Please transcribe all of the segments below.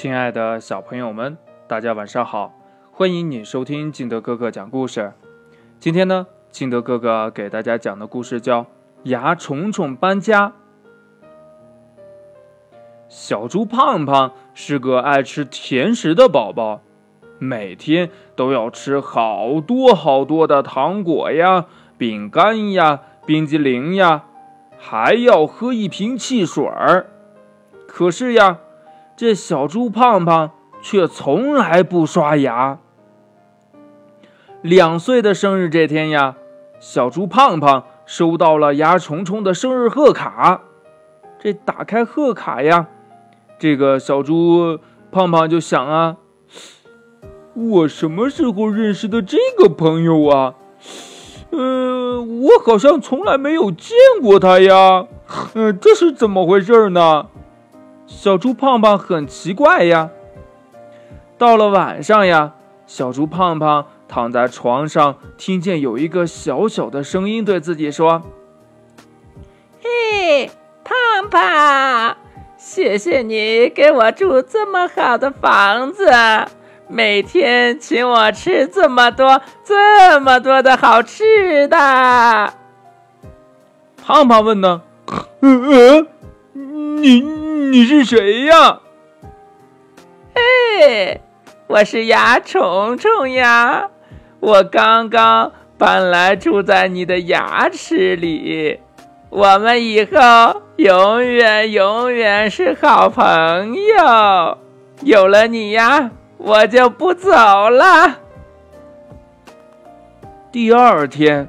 亲爱的小朋友们，大家晚上好！欢迎你收听金德哥哥讲故事。今天呢，金德哥哥给大家讲的故事叫《牙虫虫搬家》。小猪胖胖是个爱吃甜食的宝宝，每天都要吃好多好多的糖果呀、饼干呀、冰激凌呀，还要喝一瓶汽水儿。可是呀，这小猪胖胖却从来不刷牙。两岁的生日这天呀，小猪胖胖收到了牙虫虫的生日贺卡。这打开贺卡呀，这个小猪胖胖就想啊，我什么时候认识的这个朋友啊？嗯，我好像从来没有见过他呀。嗯，这是怎么回事呢？小猪胖胖很奇怪呀。到了晚上呀，小猪胖胖躺在床上，听见有一个小小的声音对自己说：“嘿，胖胖，谢谢你给我住这么好的房子，每天请我吃这么多、这么多的好吃的。”胖胖问呢：“嗯 嗯，你？”你是谁呀？嘿，我是牙虫虫呀！我刚刚搬来住在你的牙齿里，我们以后永远永远是好朋友。有了你呀，我就不走了。第二天，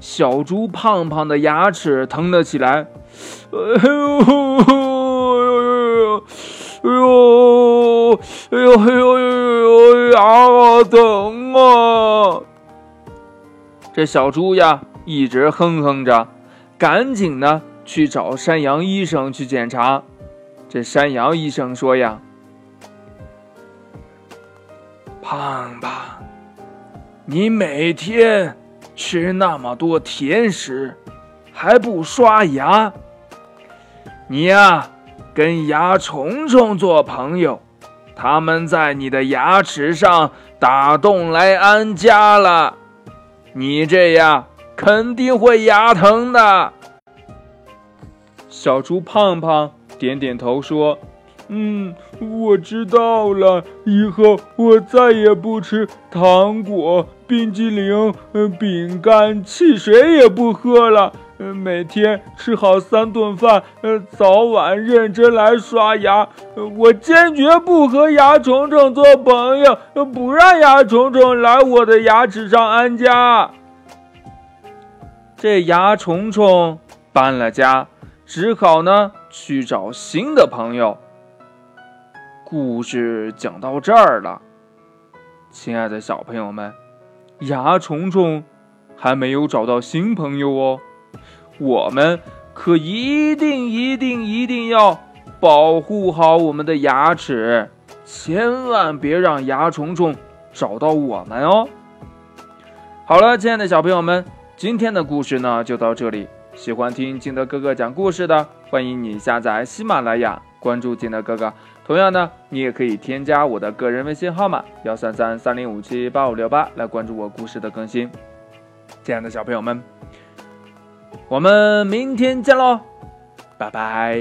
小猪胖胖的牙齿疼了起来。哎呦！哎呦，哎呦，哎呦，哎呦，牙好疼啊！这小猪呀，一直哼哼着，赶紧呢去找山羊医生去检查。这山羊医生说呀：“胖胖，你每天吃那么多甜食，还不刷牙，你呀。”跟牙虫虫做朋友，他们在你的牙齿上打洞来安家了，你这样肯定会牙疼的。小猪胖胖点点头说：“嗯，我知道了，以后我再也不吃糖果、冰激凌、饼干、汽水也不喝了。”每天吃好三顿饭，呃，早晚认真来刷牙。我坚决不和牙虫虫做朋友，不让牙虫虫来我的牙齿上安家。这牙虫虫搬了家，只好呢去找新的朋友。故事讲到这儿了，亲爱的小朋友们，牙虫虫还没有找到新朋友哦。我们可一定一定一定要保护好我们的牙齿，千万别让牙虫虫找到我们哦。好了，亲爱的小朋友们，今天的故事呢就到这里。喜欢听金德哥哥讲故事的，欢迎你下载喜马拉雅，关注金德哥哥。同样呢，你也可以添加我的个人微信号码幺三三三零五七八五六八来关注我故事的更新。亲爱的小朋友们。我们明天见喽，拜拜。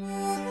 oh